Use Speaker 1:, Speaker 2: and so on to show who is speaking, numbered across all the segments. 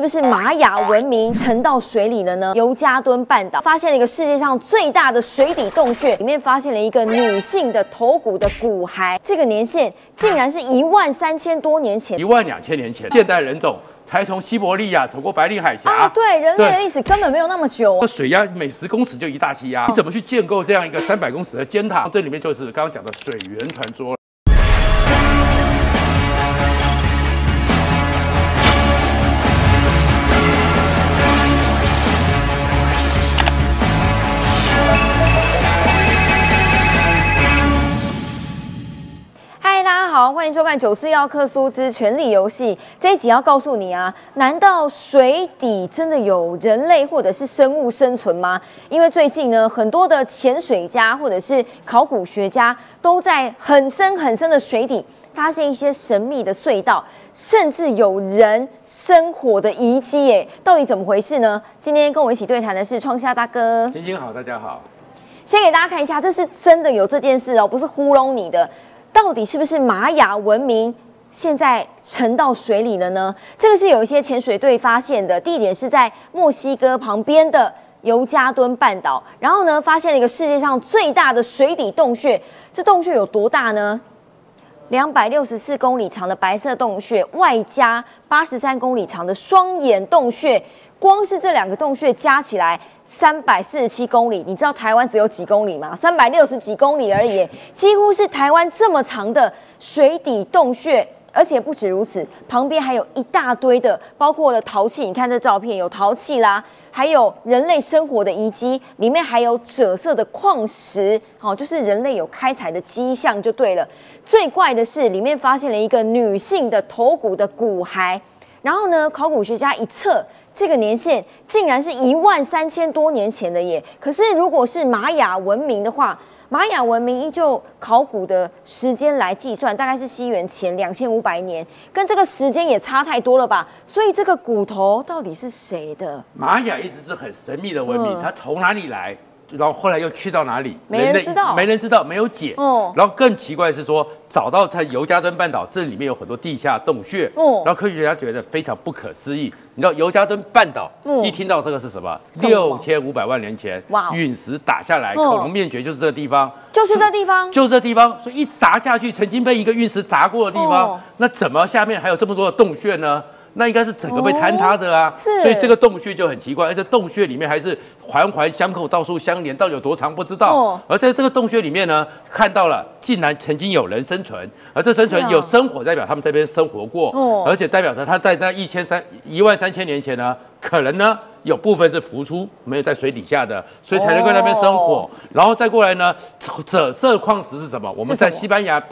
Speaker 1: 是不是玛雅文明沉到水里了呢？尤加敦半岛发现了一个世界上最大的水底洞穴，里面发现了一个女性的头骨的骨骸，这个年限竟然是一万三千多年前
Speaker 2: 一。万两千年前，现代人种才从西伯利亚走过白令海峡。
Speaker 1: 啊，对，人类的历史根本没有那么久
Speaker 2: 那。水压每十公尺就一大气压，你怎么去建构这样一个三百公尺的尖塔？这里面就是刚刚讲的水源传说。
Speaker 1: 欢迎收看《九四幺克苏之权力游戏》这一集要告诉你啊，难道水底真的有人类或者是生物生存吗？因为最近呢，很多的潜水家或者是考古学家都在很深很深的水底发现一些神秘的隧道，甚至有人生活的遗迹，耶，到底怎么回事呢？今天跟我一起对谈的是创夏大哥。
Speaker 2: 晶晶好，大家好。
Speaker 1: 先给大家看一下，这是真的有这件事哦，不是糊弄你的。到底是不是玛雅文明现在沉到水里了呢？这个是有一些潜水队发现的，地点是在墨西哥旁边的尤加敦半岛。然后呢，发现了一个世界上最大的水底洞穴。这洞穴有多大呢？两百六十四公里长的白色洞穴，外加八十三公里长的双眼洞穴。光是这两个洞穴加起来三百四十七公里，你知道台湾只有几公里吗？三百六十几公里而已，几乎是台湾这么长的水底洞穴。而且不止如此，旁边还有一大堆的，包括了陶器。你看这照片，有陶器啦，还有人类生活的遗迹，里面还有赭色的矿石，哦，就是人类有开采的迹象就对了。最怪的是，里面发现了一个女性的头骨的骨骸，然后呢，考古学家一测，这个年限竟然是一万三千多年前的耶。可是如果是玛雅文明的话，玛雅文明依旧考古的时间来计算，大概是西元前两千五百年，跟这个时间也差太多了吧？所以这个骨头到底是谁的？
Speaker 2: 玛雅一直是很神秘的文明，
Speaker 1: 嗯
Speaker 2: 它从哪里来？然后后来又去到哪里？
Speaker 1: 没人知道
Speaker 2: 没人知道，没有解。
Speaker 1: 哦
Speaker 2: 然后更奇怪的是说，找到在尤加敦半岛这里面有很多地下洞穴。
Speaker 1: 哦
Speaker 2: 然后科学家觉得非常不可思议。你知道尤加敦半岛，
Speaker 1: 嗯
Speaker 2: 一听到这个是什么？六千五百万年前，
Speaker 1: 哇哦
Speaker 2: 陨石打下来，
Speaker 1: 哦
Speaker 2: 恐龙灭绝就是这个地方。
Speaker 1: 就是这地方。
Speaker 2: 就是这地方，所以一砸下去，曾经被一个陨石砸过的地方，
Speaker 1: 哦
Speaker 2: 那怎么下面还有这么多的洞穴呢？那应该是整个被坍塌的啊，
Speaker 1: 哦是。
Speaker 2: 所以这个洞穴就很奇怪，而且洞穴里面还是环环相扣，到处相连，到底有多长不知道。
Speaker 1: 哦。
Speaker 2: 而在这个洞穴里面呢，看到了竟然曾经有人生存，而这生存有生活，代表他们这边生活过，
Speaker 1: 哦。
Speaker 2: 而且代表着他在那一千三一万三千年前呢，可能呢有部分是浮出，没有在水底下的，所以才能够在那边生活。
Speaker 1: 哦
Speaker 2: 然后再过来呢，赭色矿石是什么？我们在西班牙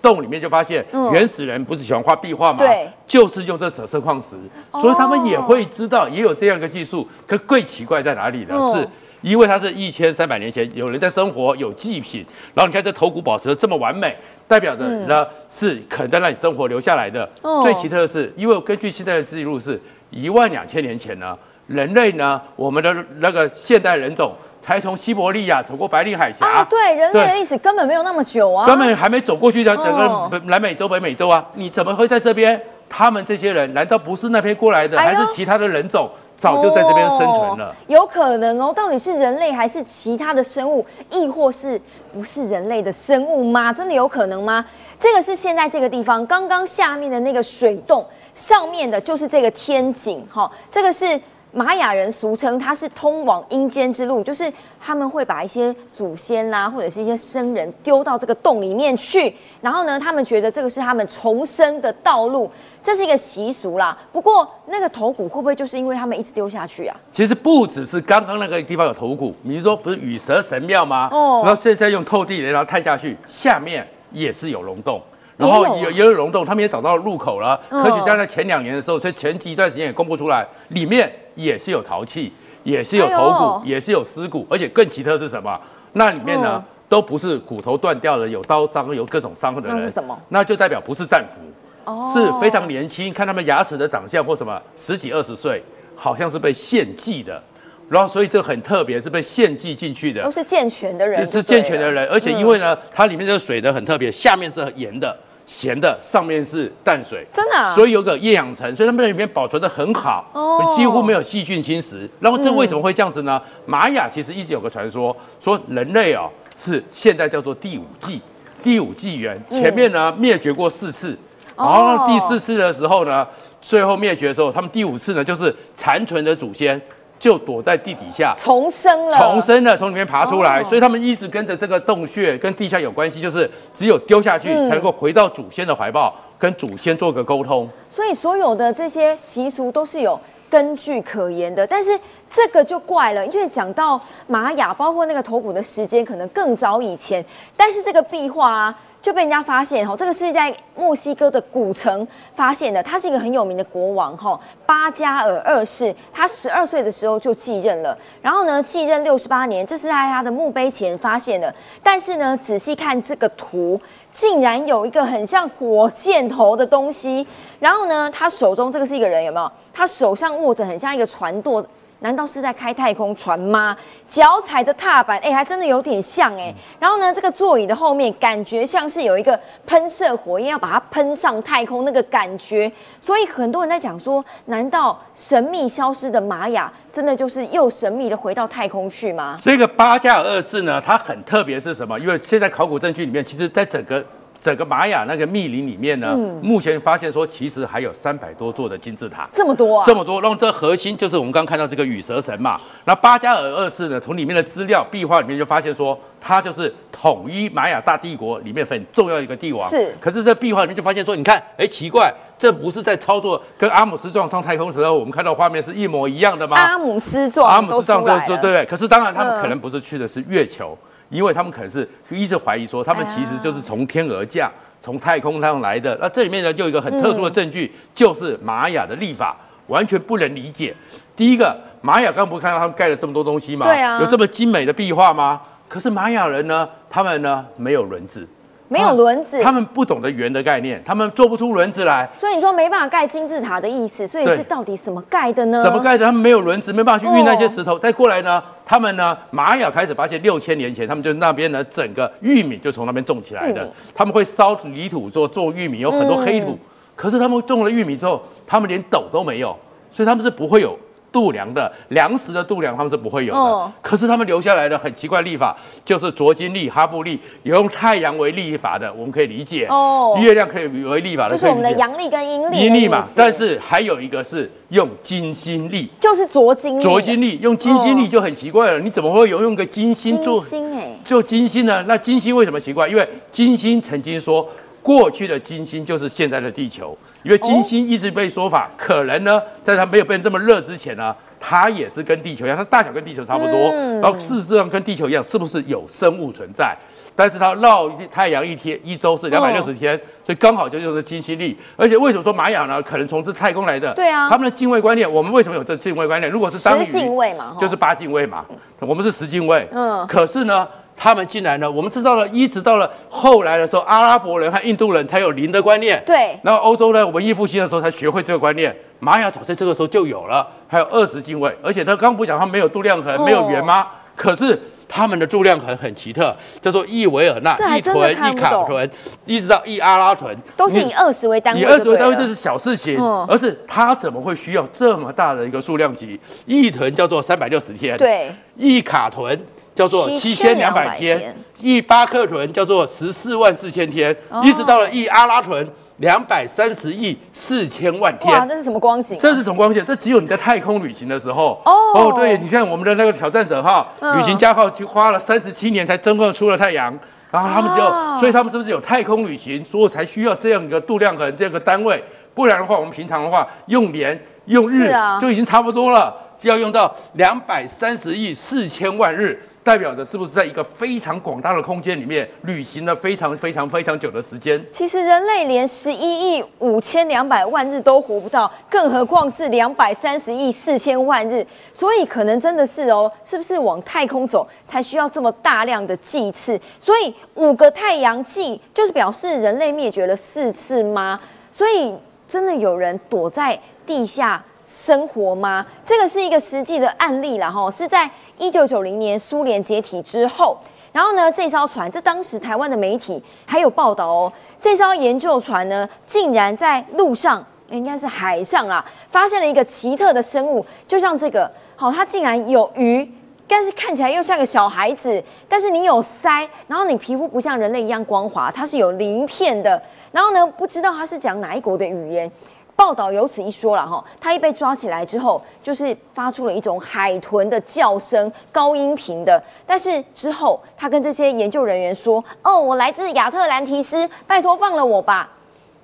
Speaker 2: 洞里面就发现
Speaker 1: 嗯，
Speaker 2: 原始人不是喜欢画壁画吗？
Speaker 1: 对，
Speaker 2: 就是用这赭色矿石，
Speaker 1: 哦
Speaker 2: 所以他们也会知道，也有这样一个技术。可最奇怪在哪里呢？
Speaker 1: 嗯
Speaker 2: 是因为它是一千三百年前有人在生活，有祭品，然后你看这头骨保持的这么完美。代表着呢是可能在那里生活留下来的。
Speaker 1: 哦
Speaker 2: 最奇特的是，因为根据现在的记录是一万两千年前呢，人类呢，我们的那个现代人种才从西伯利亚走过白令海峡。
Speaker 1: 啊，对，人类的历史根本没有那么久啊，
Speaker 2: 根本还没走过去的整
Speaker 1: 哦
Speaker 2: 个南美洲、北美洲啊，你怎么会在这边？他们这些人难道不是那边过来的，
Speaker 1: 哎
Speaker 2: 还是其他的人种早就在这边生存了
Speaker 1: 哦？有可能哦，到底是人类还是其他的生物，亦或是不是人类的生物吗？真的有可能吗？这个是现在这个地方刚刚下面的那个水洞，上面的就是这个天井，哈、这个是。玛雅人俗称它是通往阴间之路，就是他们会把一些祖先呐、或者是一些生人丢到这个洞里面去，然后呢，他们觉得这个是他们重生的道路，这是一个习俗啦。不过那个头骨会不会就是因为他们一直丢下去啊？
Speaker 2: 其实不只是刚刚那个地方有头骨，你是说不是羽蛇神庙吗？
Speaker 1: 哦
Speaker 2: 然后现在用透地雷然后探下去，下面也是有溶洞。然
Speaker 1: 也有
Speaker 2: 后也也有溶洞，他们也找到入口了。
Speaker 1: 嗯
Speaker 2: 科学家在前两年的时候，所以前一段时间也公布出来，里面也是有陶器，也是有头骨，
Speaker 1: 哎
Speaker 2: 也是有尸骨，而且更奇特是什么？那里面呢，
Speaker 1: 嗯
Speaker 2: 都不是骨头断掉了，有刀伤，有各种伤的人。
Speaker 1: 那是什么？
Speaker 2: 那就代表不是战俘。
Speaker 1: 哦
Speaker 2: 是非常年轻，看他们牙齿的长相或什么，十几二十岁，好像是被献祭的，然后所以这个很特别，是被献祭进去的。
Speaker 1: 都，是健全的人
Speaker 2: 是健全的人，而且因为呢，它里面这个水呢很特别，下面是盐的，咸的，上面是淡水，
Speaker 1: 真的啊？
Speaker 2: 所以有个厌氧层，所以它们在里面保存的很好，
Speaker 1: 哦。
Speaker 2: 几乎没有细菌侵蚀。然后这为什么会这样子呢？玛雅其实一直有个传说，说人类哦是现在叫做第五纪，第五纪元，前面呢灭绝过四次，然
Speaker 1: 哦
Speaker 2: 后第四次的时候呢，最后灭绝的时候，他们第五次呢就是残存的祖先就躲在地底下。
Speaker 1: 重生了，
Speaker 2: 重生了，从里面爬出来，
Speaker 1: 哦
Speaker 2: 所以他们一直跟着这个洞穴跟地下有关系，就是只有丢下去
Speaker 1: 嗯
Speaker 2: 才能够回到祖先的怀抱，跟祖先做个沟通。
Speaker 1: 所以所有的这些习俗都是有根据可言的，但是这个就怪了，因为讲到玛雅，包括那个头骨的时间可能更早以前，但是这个壁画啊。就被人家发现哈，这个是在墨西哥的古城发现的。他是一个很有名的国王哈，巴加尔二世。他十二岁的时候就继任了，然后呢，继任六十八年，这是在他的墓碑前发现的。但是呢，仔细看这个图，竟然有一个很像火箭头的东西。然后呢，他手中这个是一个人，有没有？他手上握着很像一个船舵，难道是在开太空船吗？脚踩着踏板，哎、还真的有点像哎、然后呢，这个座椅的后面感觉像是有一个喷射火焰要把它喷上太空那个感觉，所以很多人在讲说，难道神秘消失的玛雅真的就是又神秘的回到太空去吗？
Speaker 2: 这个巴加尔二世呢，它很特别是什么？因为现在考古证据里面，其实在整个整个玛雅那个密林里面呢，
Speaker 1: 嗯
Speaker 2: 目前发现说其实还有三百多座的金字塔。
Speaker 1: 这么多啊！
Speaker 2: 这么多，那么这核心就是我们刚刚看到这个羽蛇神嘛。那巴加尔二世呢，从里面的资料壁画里面就发现说，他就是统一玛雅大帝国里面很重要一个帝王。
Speaker 1: 是
Speaker 2: 可是这壁画里面就发现说，你看，哎，奇怪，这不是在操作跟阿姆斯壮上太空的时候我们看到画面是一模一样的吗？
Speaker 1: 阿姆斯壮
Speaker 2: 阿姆斯壮这这对，可是当然他们
Speaker 1: 嗯
Speaker 2: 可能不是去的是月球，因为他们可能是一直怀疑说他们其实就是从天而降，从太空上来的。那这里面呢就有一个很特殊的证据，就是玛雅的历法完全不能理解。第一个，玛雅刚刚不是看到他们盖了这么多东西吗？
Speaker 1: 对啊
Speaker 2: 有这么精美的壁画吗？可是玛雅人呢，他们呢没有轮子，
Speaker 1: 没有轮子，
Speaker 2: 他们不懂得圆的概念，他们做不出轮子来。
Speaker 1: 所以你说没办法盖金字塔的意思，所以是到底怎么盖的呢？
Speaker 2: 怎么盖的？他们没有轮子，没办法去运那些
Speaker 1: 哦
Speaker 2: 石头。再过来呢，他们呢，玛雅开始发现六千年前，他们就那边呢，整个玉米就从那边种起来的。他们会烧泥土做做玉米，有很多黑土。
Speaker 1: 嗯
Speaker 2: 可是他们种了玉米之后，他们连斗都没有，所以他们是不会有。度量的粮食的度量，他们是不会有的。
Speaker 1: 哦
Speaker 2: 可是他们留下来的很奇怪历法，就是卓金历、哈布历，有用太阳为历法的，我们可以理解。
Speaker 1: 哦
Speaker 2: 月亮可以为历法的，
Speaker 1: 就是我们的阳历跟阴历
Speaker 2: 阴历嘛，但是还有一个是用金星历。
Speaker 1: 就是浊金历，
Speaker 2: 浊金历用金星历就很奇怪了，你怎么会有用个金星
Speaker 1: 金
Speaker 2: 做
Speaker 1: 星哎，
Speaker 2: 做金星呢？那金星为什么奇怪？因为金星曾经说，过去的金星就是现在的地球，因为金星一直被说法，可能呢，在它没有变这么热之前呢，它也是跟地球一样，它大小跟地球差不多，
Speaker 1: 嗯
Speaker 2: 然后事实上跟地球一样，是不是有生物存在？但是它绕太阳一天一周是两百六十天，所以刚好就就是金星历。而且为什么说玛雅呢？可能从自太空来的，
Speaker 1: 对啊
Speaker 2: 他们的敬畏观念，我们为什么有这敬畏观念？如果是当
Speaker 1: 十
Speaker 2: 鱼
Speaker 1: 进位嘛，
Speaker 2: 就是八敬畏嘛，我们是十进位。
Speaker 1: 嗯
Speaker 2: 嗯，可是呢，他们进来呢，我们知道了，一直到了后来的时候，阿拉伯人和印度人才有零的观念。
Speaker 1: 对。
Speaker 2: 然后欧洲呢，文艺复兴的时候才学会这个观念，玛雅早在这个时候就有了，还有二十进位，而且他刚刚不讲他没有度量衡，
Speaker 1: 哦。
Speaker 2: 没有圆吗？可是他们的度量衡很奇特，叫做一维尔纳、伊
Speaker 1: 这还真的
Speaker 2: 屯、伊
Speaker 1: 看不懂
Speaker 2: 卡屯，一直到一阿拉屯，
Speaker 1: 都是以二十为单位
Speaker 2: 以二十为单位这是小事情，
Speaker 1: 嗯
Speaker 2: 而是他怎么会需要这么大的一个数量级？一屯叫做三百六十天，，
Speaker 1: 对。
Speaker 2: 一卡屯叫做七千两百
Speaker 1: 7200
Speaker 2: 天
Speaker 1: 天，
Speaker 2: 一巴克屯叫做十四万四千天，
Speaker 1: 哦
Speaker 2: 一直到了一阿拉屯两百三十亿四千万
Speaker 1: 哇，
Speaker 2: 天。
Speaker 1: 这是什么光景啊？
Speaker 2: 这是什么光景？这只有你在太空旅行的时候
Speaker 1: 哦
Speaker 2: 对，你看我们的那个挑战者号、
Speaker 1: 嗯
Speaker 2: 旅行家号，就花了三十七年才真正出了太阳，然后他们就，
Speaker 1: 哦
Speaker 2: 所以他们是不是有太空旅行，所以才需要这样一个度量衡这样一个单位？不然的话，我们平常的话用年用日就已经差不多了，就要用到两百三十亿四千万日。代表着是不是在一个非常广大的空间里面旅行了非常非常非常久的时间？
Speaker 1: 其实人类连十一亿五千两百万日都活不到，更何况是两百三十亿四千万日。所以可能真的是哦，是不是往太空走才需要这么大量的祭祀？所以五个太阳祭就是表示人类灭绝了四次吗？所以真的有人躲在地下生活吗？这个是一个实际的案例啦，哈，是在一九九零年苏联解体之后。然后呢，这艘船，这当时台湾的媒体还有报道哦，这艘研究船呢，竟然在路上，应该是海上啊，发现了一个奇特的生物，就像这个，好，它竟然有鱼。但是看起来又像个小孩子，但是你有腮，然后你皮肤不像人类一样光滑，它是有鳞片的。然后呢，不知道它是讲哪一国的语言。报道有此一说了哈，他一被抓起来之后，就是发出了一种海豚的叫声，高音频的。但是之后，他跟这些研究人员说：“哦，我来自亚特兰提斯，拜托放了我吧。”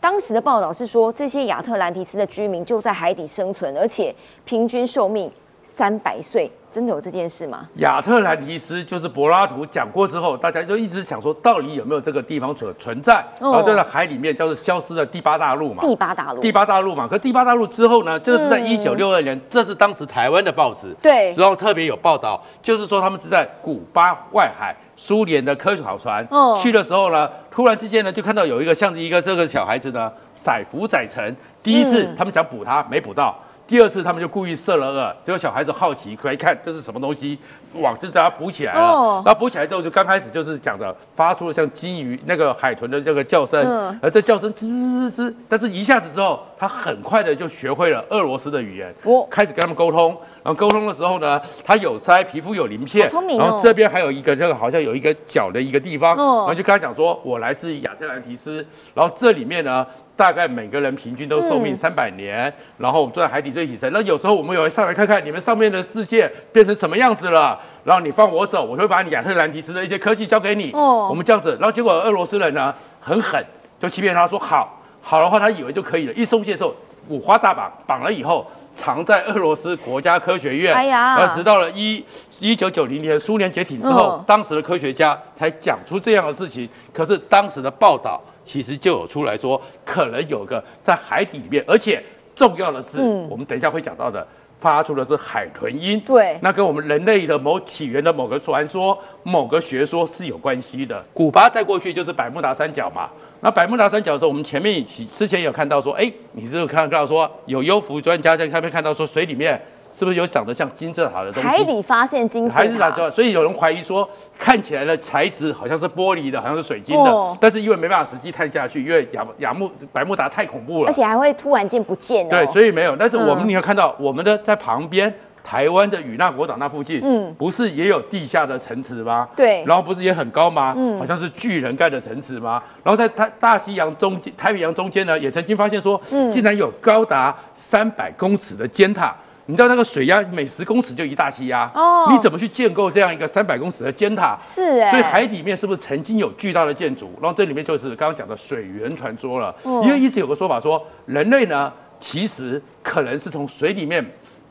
Speaker 1: 当时的报道是说，这些亚特兰提斯的居民就在海底生存，而且平均寿命三百岁。真的有这件事吗？
Speaker 2: 亚特兰提斯就是柏拉图讲过之后，大家就一直想说，到底有没有这个地方存存在？然后就在海里面，叫做消失的第八大陆嘛。
Speaker 1: 第八大陆。
Speaker 2: 第八大陆嘛。可第八大陆之后呢？这个是在一九六二年，这是当时台湾的报纸。
Speaker 1: 对。
Speaker 2: 之后特别有报道，就是说他们是在古巴外海，苏联的科考船去的时候呢，突然之间呢，就看到有一个像一个这个小孩子呢，载浮载沉。第一次他们想捕他，没捕到。第二次，他们就故意射了饵，结果小孩子好奇，可以看这是什么东西，网就把它补起来了。然后补起来之后，就刚开始就是讲的，发出了像金鱼、那个海豚的这个叫声，而这叫声吱吱吱，但是一下子之后，他很快的就学会了俄罗斯的语言，开始跟他们沟通。然后沟通的时候呢，他有腮，皮肤有鳞片，然后这边还有一个这个好像有一个角的一个地方，然后就跟他讲说，我来自于亚特兰提斯，然后这里面呢。大概每个人平均都寿命三百年，然后我们坐在海底最底层。那有时候我们也会上来看看你们上面的世界变成什么样子了。然后你放我走，我会把你亚特兰提斯的一些科技交给你。哦，我们这样子。然后结果俄罗斯人呢很狠，就欺骗他说好，好的话他以为就可以了。一松懈之后，五花大绑，绑了以后藏在俄罗斯国家科学院。哎呀，而直到了一一九九零年苏联解体之后，当时的科学家才讲出这样的事情。可是当时的报道。其实就有出来说，可能有个在海底里面，而且重要的是，我们等一下会讲到的，发出的是海豚音。
Speaker 1: 对，
Speaker 2: 那跟我们人类的某起源的某个传说、某个学说是有关系的。古巴在过去就是百慕达三角嘛，那百慕达三角的时候，我们前面起之前有看到说，哎，你是有看到说有优福专家在上面看到说水里面。是不是有长得像金字塔的东西？
Speaker 1: 海底发现金字塔，
Speaker 2: 所以有人怀疑说，看起来的材质好像是玻璃的，好像是水晶的，但是因为没办法实际探下去，因为雅雅木百慕达太恐怖了，
Speaker 1: 而且还会突然间不见。
Speaker 2: 对，所以没有。但是我们你要看到，我们的在旁边台湾的与那国岛那附近，嗯，不是也有地下的城池吗？
Speaker 1: 对。
Speaker 2: 然后不是也很高吗？嗯，好像是巨人盖的城池吗？然后在太大西洋中间、太平洋中间呢，也曾经发现说，嗯，竟然有高达三百公尺的尖塔。你知道那个水压每十公尺就一大气压哦，你怎么去建构这样一个三百公尺的尖塔？
Speaker 1: 是哎，
Speaker 2: 所以海里面是不是曾经有巨大的建筑？然后这里面就是刚刚讲的水源传说了。因为一直有个说法说，人类呢其实可能是从水里面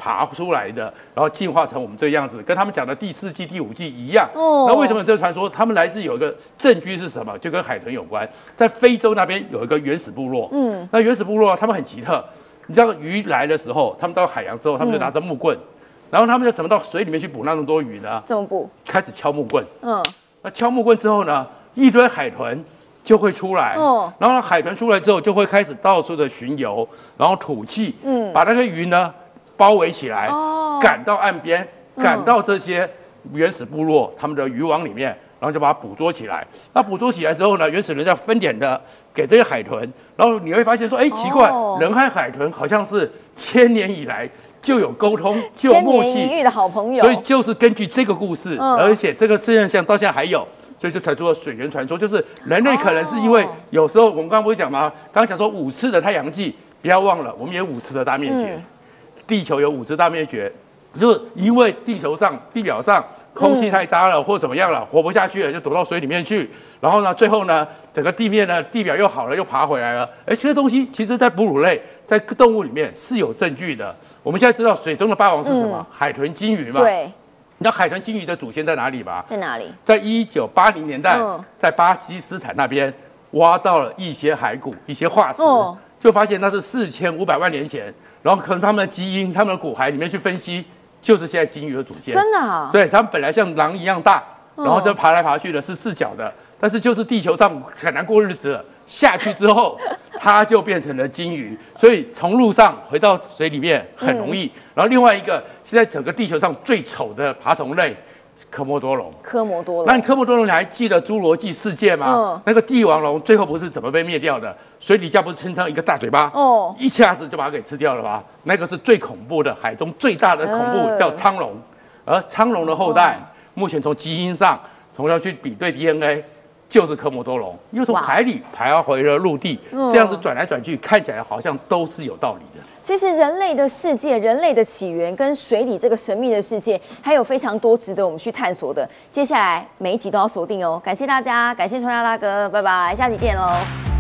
Speaker 2: 爬出来的，然后进化成我们这个样子，跟他们讲的第四季、第五季一样。哦，那为什么这个传说？他们来自有一个证据是什么？就跟海豚有关，在非洲那边有一个原始部落。嗯，那原始部落他们很奇特。你知道鱼来的时候，他们到海洋之后，他们就拿着木棍，然后他们就怎么到水里面去捕那么多鱼呢？
Speaker 1: 怎么捕？
Speaker 2: 开始敲木棍。嗯。那敲木棍之后呢，一堆海豚就会出来。哦。然后海豚出来之后，就会开始到处的巡游，然后吐气。嗯。把那个鱼呢包围起来，赶到岸边，赶到这些原始部落他们的渔网里面。然后就把它捕捉起来。那捕捉起来之后呢，原始人再分点的给这些海豚。然后你会发现说，哎，奇怪，人和海豚好像是千年以来就有沟通，就有默契。
Speaker 1: 的好朋友。
Speaker 2: 所以就是根据这个故事，而且这个现象到现在还有，所以就才做水源传说，就是人类可能是因为有时候我们刚刚不是讲吗？刚刚讲说五次的太阳季，不要忘了，我们也五次的大灭绝，地球有五次大灭绝，就是因为地球上地表上。空气太渣了，或怎么样了，活不下去了，就躲到水里面去。然后呢，最后呢，整个地面呢，地表又好了，又爬回来了。哎，这个东西其实，在哺乳类，在动物里面是有证据的。我们现在知道水中的霸王是什么？海豚、金鱼嘛。
Speaker 1: 对。
Speaker 2: 你知道海豚、金鱼的祖先在哪里吗？
Speaker 1: 在哪里？
Speaker 2: 在一九八零年代，在巴基斯坦那边挖到了一些骸骨、一些化石，就发现那是四千五百万年前。然后可能他们的基因、他们的骨骸里面去分析。就是现在鲸鱼的祖先，
Speaker 1: 真的啊！
Speaker 2: 所以它们本来像狼一样大，然后就爬来爬去的，是四脚的。但是就是地球上很难过日子了，下去之后，它就变成了鲸鱼。所以从路上回到水里面很容易。然后另外一个，现在整个地球上最丑的爬虫类，科莫多龙。
Speaker 1: 科摩多龙，
Speaker 2: 那你科莫多龙，你还记得侏罗纪世界吗？
Speaker 1: 嗯
Speaker 2: 那个帝王龙最后不是怎么被灭掉的？水底下不是撑上一个大嘴巴，
Speaker 1: 哦
Speaker 2: 一下子就把它给吃掉了吧？那个是最恐怖的，海中最大的恐怖、
Speaker 1: 嗯
Speaker 2: 叫苍龙，而苍龙的后代，目前从基因上，从要去比对 DNA。就是科莫多龙，又从海里爬回了陆地，
Speaker 1: 嗯
Speaker 2: 这样子转来转去，看起来好像都是有道理的。
Speaker 1: 其实人类的世界、人类的起源跟水里这个神秘的世界，还有非常多值得我们去探索的。接下来每一集都要锁定哦。感谢大家，感谢川大大哥，拜拜，下集见喽。